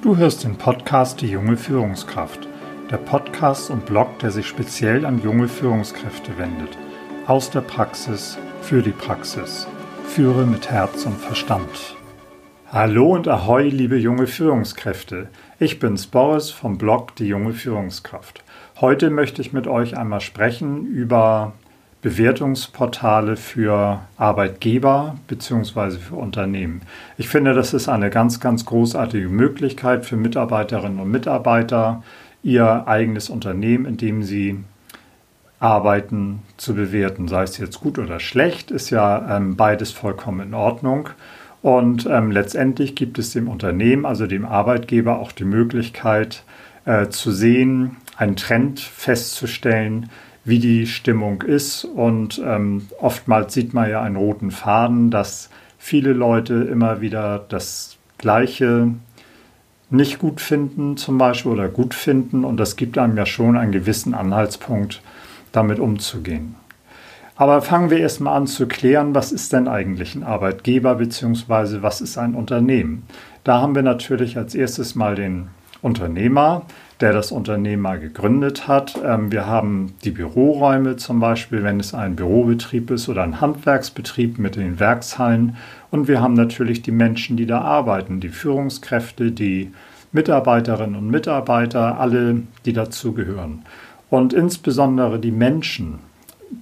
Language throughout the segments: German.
Du hörst den Podcast Die junge Führungskraft, der Podcast und Blog, der sich speziell an junge Führungskräfte wendet. Aus der Praxis für die Praxis. Führe mit Herz und Verstand. Hallo und Ahoi, liebe junge Führungskräfte. Ich bin's Boris vom Blog Die junge Führungskraft. Heute möchte ich mit euch einmal sprechen über Bewertungsportale für Arbeitgeber bzw. für Unternehmen. Ich finde, das ist eine ganz, ganz großartige Möglichkeit für Mitarbeiterinnen und Mitarbeiter, ihr eigenes Unternehmen, in dem sie arbeiten, zu bewerten. Sei es jetzt gut oder schlecht, ist ja ähm, beides vollkommen in Ordnung. Und ähm, letztendlich gibt es dem Unternehmen, also dem Arbeitgeber, auch die Möglichkeit äh, zu sehen, einen Trend festzustellen, wie die Stimmung ist. Und ähm, oftmals sieht man ja einen roten Faden, dass viele Leute immer wieder das Gleiche nicht gut finden, zum Beispiel, oder gut finden. Und das gibt einem ja schon einen gewissen Anhaltspunkt, damit umzugehen. Aber fangen wir erstmal an zu klären, was ist denn eigentlich ein Arbeitgeber bzw. was ist ein Unternehmen? Da haben wir natürlich als erstes mal den Unternehmer, der das Unternehmen mal gegründet hat. Ähm, wir haben die Büroräume zum Beispiel, wenn es ein Bürobetrieb ist oder ein Handwerksbetrieb mit den Werkshallen. Und wir haben natürlich die Menschen, die da arbeiten, die Führungskräfte, die Mitarbeiterinnen und Mitarbeiter, alle, die dazugehören. Und insbesondere die Menschen,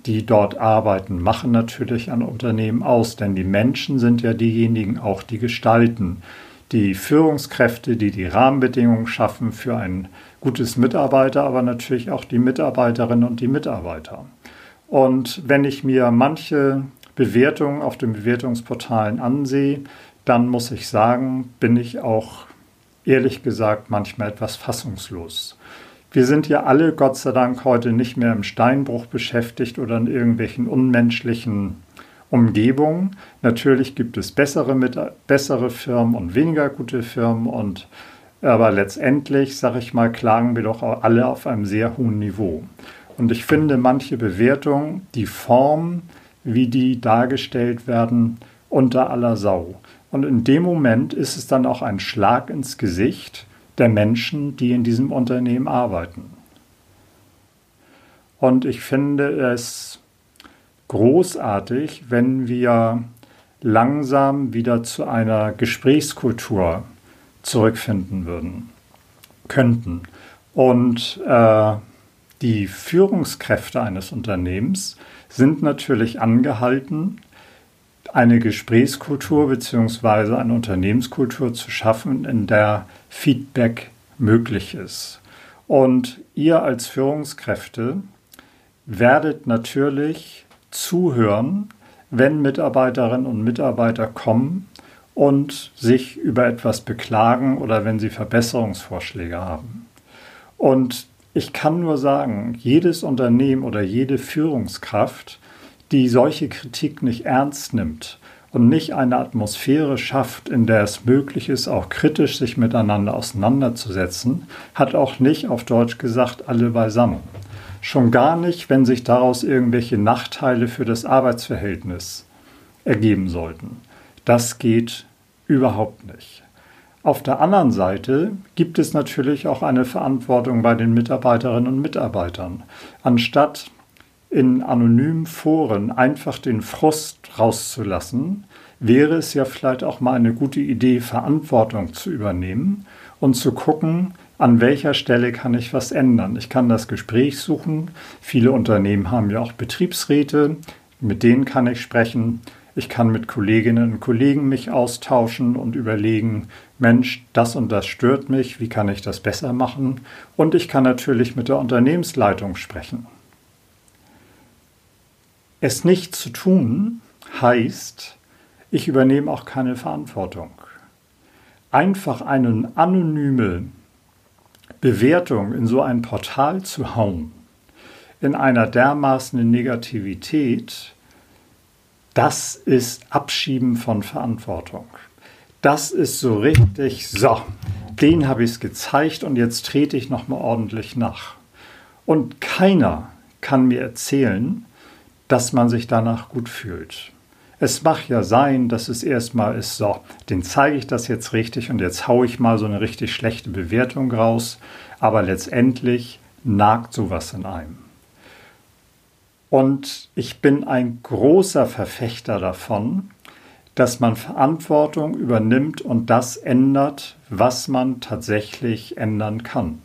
die dort arbeiten, machen natürlich ein Unternehmen aus, denn die Menschen sind ja diejenigen auch, die gestalten die Führungskräfte, die die Rahmenbedingungen schaffen für ein gutes Mitarbeiter, aber natürlich auch die Mitarbeiterinnen und die Mitarbeiter. Und wenn ich mir manche Bewertungen auf den Bewertungsportalen ansehe, dann muss ich sagen, bin ich auch ehrlich gesagt manchmal etwas fassungslos. Wir sind ja alle, Gott sei Dank, heute nicht mehr im Steinbruch beschäftigt oder in irgendwelchen unmenschlichen Umgebung. Natürlich gibt es bessere, mit, bessere Firmen und weniger gute Firmen und aber letztendlich, sage ich mal, klagen wir doch alle auf einem sehr hohen Niveau. Und ich finde manche Bewertungen, die Form, wie die dargestellt werden, unter aller Sau. Und in dem Moment ist es dann auch ein Schlag ins Gesicht der Menschen, die in diesem Unternehmen arbeiten. Und ich finde es großartig, wenn wir langsam wieder zu einer Gesprächskultur zurückfinden würden, könnten. Und äh, die Führungskräfte eines Unternehmens sind natürlich angehalten, eine Gesprächskultur bzw. eine Unternehmenskultur zu schaffen, in der Feedback möglich ist. Und ihr als Führungskräfte werdet natürlich zuhören, wenn Mitarbeiterinnen und Mitarbeiter kommen und sich über etwas beklagen oder wenn sie Verbesserungsvorschläge haben. Und ich kann nur sagen, jedes Unternehmen oder jede Führungskraft, die solche Kritik nicht ernst nimmt und nicht eine Atmosphäre schafft, in der es möglich ist, auch kritisch sich miteinander auseinanderzusetzen, hat auch nicht auf Deutsch gesagt alle beisammen. Schon gar nicht, wenn sich daraus irgendwelche Nachteile für das Arbeitsverhältnis ergeben sollten. Das geht überhaupt nicht. Auf der anderen Seite gibt es natürlich auch eine Verantwortung bei den Mitarbeiterinnen und Mitarbeitern. Anstatt in anonymen Foren einfach den Frust rauszulassen, wäre es ja vielleicht auch mal eine gute Idee, Verantwortung zu übernehmen und zu gucken, an welcher Stelle kann ich was ändern. Ich kann das Gespräch suchen. Viele Unternehmen haben ja auch Betriebsräte, mit denen kann ich sprechen. Ich kann mit Kolleginnen und Kollegen mich austauschen und überlegen, Mensch, das und das stört mich, wie kann ich das besser machen? Und ich kann natürlich mit der Unternehmensleitung sprechen. Es nicht zu tun heißt, ich übernehme auch keine Verantwortung. Einfach eine anonyme Bewertung in so ein Portal zu hauen, in einer dermaßen Negativität, das ist Abschieben von Verantwortung. Das ist so richtig, so, den habe ich es gezeigt und jetzt trete ich nochmal ordentlich nach. Und keiner kann mir erzählen, dass man sich danach gut fühlt. Es mag ja sein, dass es erstmal ist, so, den zeige ich das jetzt richtig und jetzt haue ich mal so eine richtig schlechte Bewertung raus, aber letztendlich nagt sowas in einem. Und ich bin ein großer Verfechter davon, dass man Verantwortung übernimmt und das ändert, was man tatsächlich ändern kann.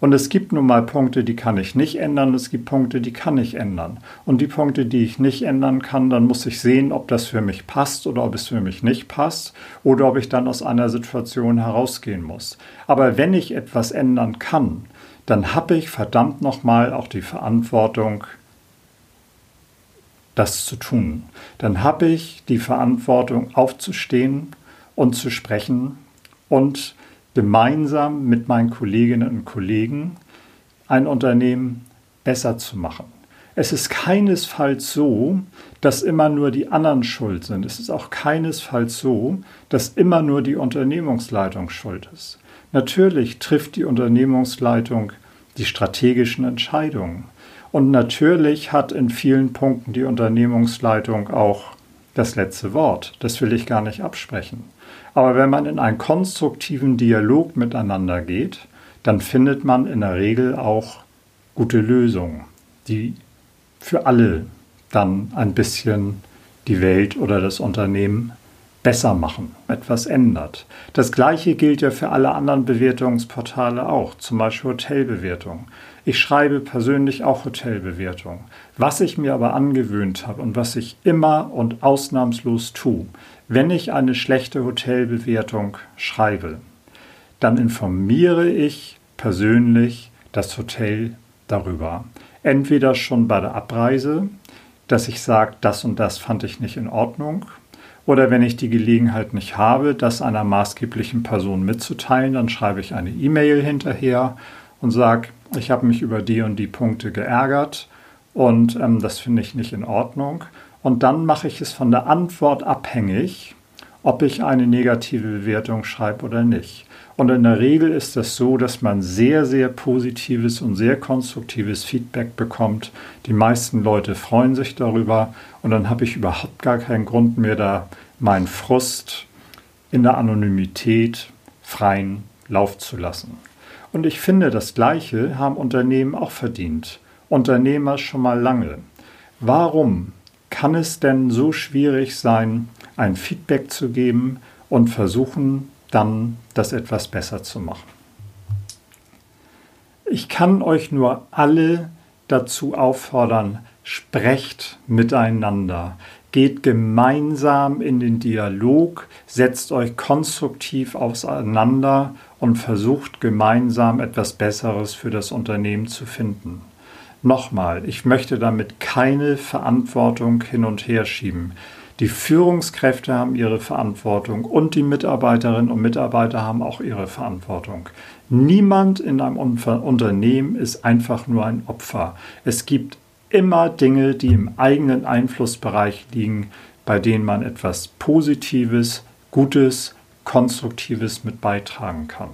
Und es gibt nun mal Punkte, die kann ich nicht ändern, es gibt Punkte, die kann ich ändern. Und die Punkte, die ich nicht ändern kann, dann muss ich sehen, ob das für mich passt oder ob es für mich nicht passt oder ob ich dann aus einer Situation herausgehen muss. Aber wenn ich etwas ändern kann, dann habe ich verdammt nochmal auch die Verantwortung, das zu tun. Dann habe ich die Verantwortung, aufzustehen und zu sprechen und gemeinsam mit meinen Kolleginnen und Kollegen ein Unternehmen besser zu machen. Es ist keinesfalls so, dass immer nur die anderen schuld sind. Es ist auch keinesfalls so, dass immer nur die Unternehmungsleitung schuld ist. Natürlich trifft die Unternehmungsleitung die strategischen Entscheidungen. Und natürlich hat in vielen Punkten die Unternehmungsleitung auch das letzte Wort. Das will ich gar nicht absprechen. Aber wenn man in einen konstruktiven Dialog miteinander geht, dann findet man in der Regel auch gute Lösungen, die für alle dann ein bisschen die Welt oder das Unternehmen besser machen, etwas ändert. Das gleiche gilt ja für alle anderen Bewertungsportale auch, zum Beispiel Hotelbewertungen. Ich schreibe persönlich auch Hotelbewertungen. Was ich mir aber angewöhnt habe und was ich immer und ausnahmslos tue, wenn ich eine schlechte Hotelbewertung schreibe, dann informiere ich persönlich das Hotel darüber. Entweder schon bei der Abreise, dass ich sage, das und das fand ich nicht in Ordnung, oder wenn ich die Gelegenheit nicht habe, das einer maßgeblichen Person mitzuteilen, dann schreibe ich eine E-Mail hinterher und sage, ich habe mich über die und die Punkte geärgert und ähm, das finde ich nicht in Ordnung. Und dann mache ich es von der Antwort abhängig, ob ich eine negative Bewertung schreibe oder nicht. Und in der Regel ist das so, dass man sehr, sehr positives und sehr konstruktives Feedback bekommt. Die meisten Leute freuen sich darüber und dann habe ich überhaupt gar keinen Grund mehr, da meinen Frust in der Anonymität freien Lauf zu lassen. Und ich finde, das Gleiche haben Unternehmen auch verdient. Unternehmer schon mal lange. Warum kann es denn so schwierig sein, ein Feedback zu geben und versuchen, dann das etwas besser zu machen. Ich kann euch nur alle dazu auffordern, sprecht miteinander, geht gemeinsam in den Dialog, setzt euch konstruktiv auseinander und versucht gemeinsam etwas Besseres für das Unternehmen zu finden. Nochmal, ich möchte damit keine Verantwortung hin und her schieben. Die Führungskräfte haben ihre Verantwortung und die Mitarbeiterinnen und Mitarbeiter haben auch ihre Verantwortung. Niemand in einem Unternehmen ist einfach nur ein Opfer. Es gibt immer Dinge, die im eigenen Einflussbereich liegen, bei denen man etwas Positives, Gutes, Konstruktives mit beitragen kann.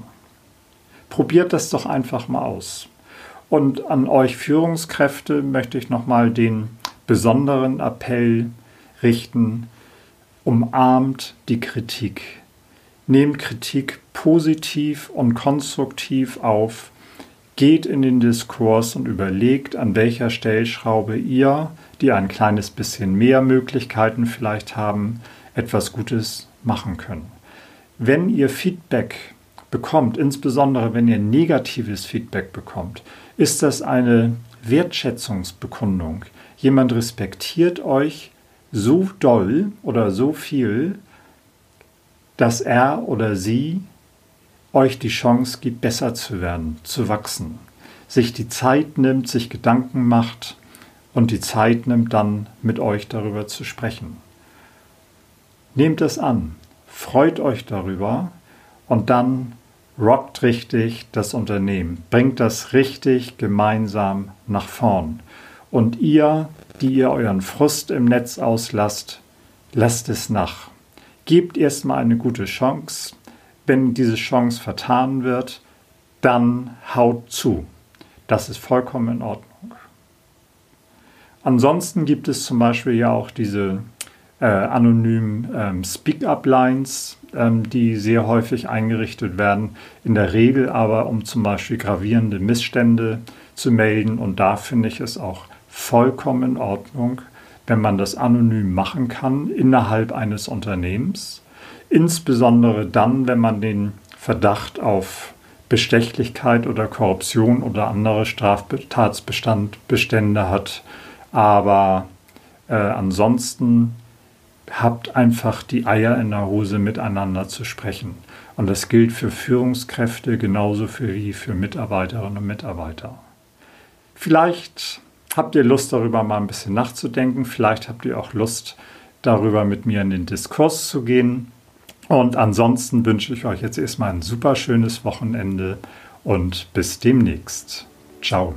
Probiert das doch einfach mal aus. Und an euch Führungskräfte möchte ich nochmal den besonderen Appell richten, umarmt die Kritik. Nehmt Kritik positiv und konstruktiv auf, geht in den Diskurs und überlegt, an welcher Stellschraube ihr, die ein kleines bisschen mehr Möglichkeiten vielleicht haben, etwas Gutes machen können. Wenn ihr Feedback bekommt, insbesondere wenn ihr negatives Feedback bekommt, ist das eine Wertschätzungsbekundung. Jemand respektiert euch, so doll oder so viel, dass er oder sie euch die Chance gibt, besser zu werden, zu wachsen, sich die Zeit nimmt, sich Gedanken macht und die Zeit nimmt dann mit euch darüber zu sprechen. Nehmt es an, freut euch darüber und dann rockt richtig das Unternehmen, bringt das richtig gemeinsam nach vorn. Und ihr die ihr euren Frust im Netz auslasst, lasst es nach. Gebt erstmal eine gute Chance. Wenn diese Chance vertan wird, dann haut zu. Das ist vollkommen in Ordnung. Ansonsten gibt es zum Beispiel ja auch diese äh, anonymen ähm, Speak-up-Lines, ähm, die sehr häufig eingerichtet werden. In der Regel aber, um zum Beispiel gravierende Missstände zu melden. Und da finde ich es auch vollkommen in Ordnung, wenn man das anonym machen kann innerhalb eines Unternehmens. Insbesondere dann, wenn man den Verdacht auf Bestechlichkeit oder Korruption oder andere Straftatsbestände hat. Aber äh, ansonsten habt einfach die Eier in der Hose miteinander zu sprechen. Und das gilt für Führungskräfte genauso wie für Mitarbeiterinnen und Mitarbeiter. Vielleicht habt ihr Lust darüber mal ein bisschen nachzudenken. Vielleicht habt ihr auch Lust darüber mit mir in den Diskurs zu gehen. Und ansonsten wünsche ich euch jetzt erstmal ein super schönes Wochenende und bis demnächst. Ciao.